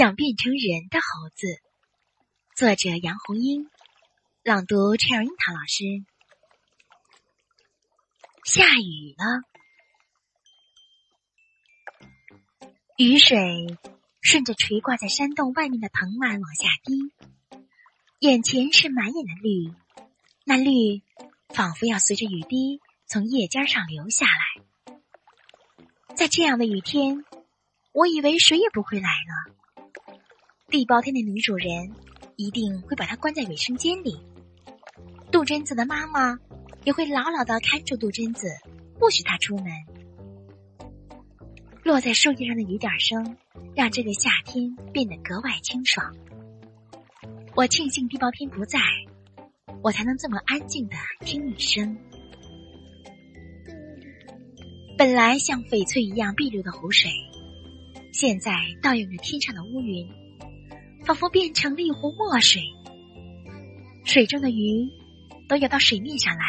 想变成人的猴子，作者杨红樱，朗读陈尔樱桃老师。下雨了，雨水顺着垂挂在山洞外面的藤蔓往下滴，眼前是满眼的绿，那绿仿佛要随着雨滴从叶尖上流下来。在这样的雨天，我以为谁也不会来了。地包天的女主人一定会把她关在卫生间里，杜真子的妈妈也会牢牢的看住杜真子，不许她出门。落在树叶上的雨点声，让这个夏天变得格外清爽。我庆幸地包天不在，我才能这么安静的听雨声。本来像翡翠一样碧绿的湖水，现在倒映着天上的乌云。仿佛变成了一湖墨水，水中的鱼都游到水面上来，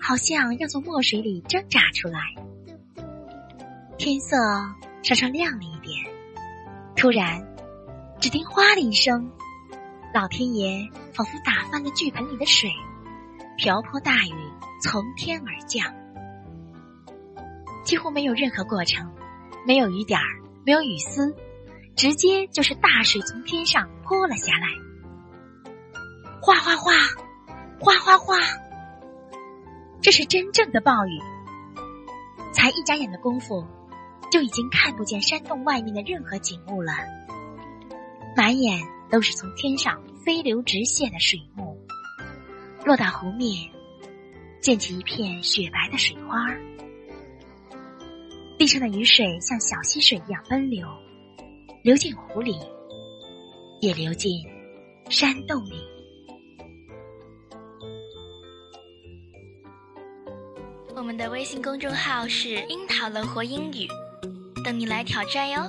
好像要从墨水里挣扎出来。天色稍稍亮了一点，突然，只听哗的一声，老天爷仿佛打翻了巨盆里的水，瓢泼大雨从天而降，几乎没有任何过程，没有雨点儿，没有雨丝。直接就是大水从天上泼了下来，哗哗哗，哗哗哗，这是真正的暴雨。才一眨眼的功夫，就已经看不见山洞外面的任何景物了，满眼都是从天上飞流直泻的水幕，落到湖面，溅起一片雪白的水花，地上的雨水像小溪水一样奔流。流进湖里，也流进山洞里。我们的微信公众号是“樱桃乐活英语”，等你来挑战哟。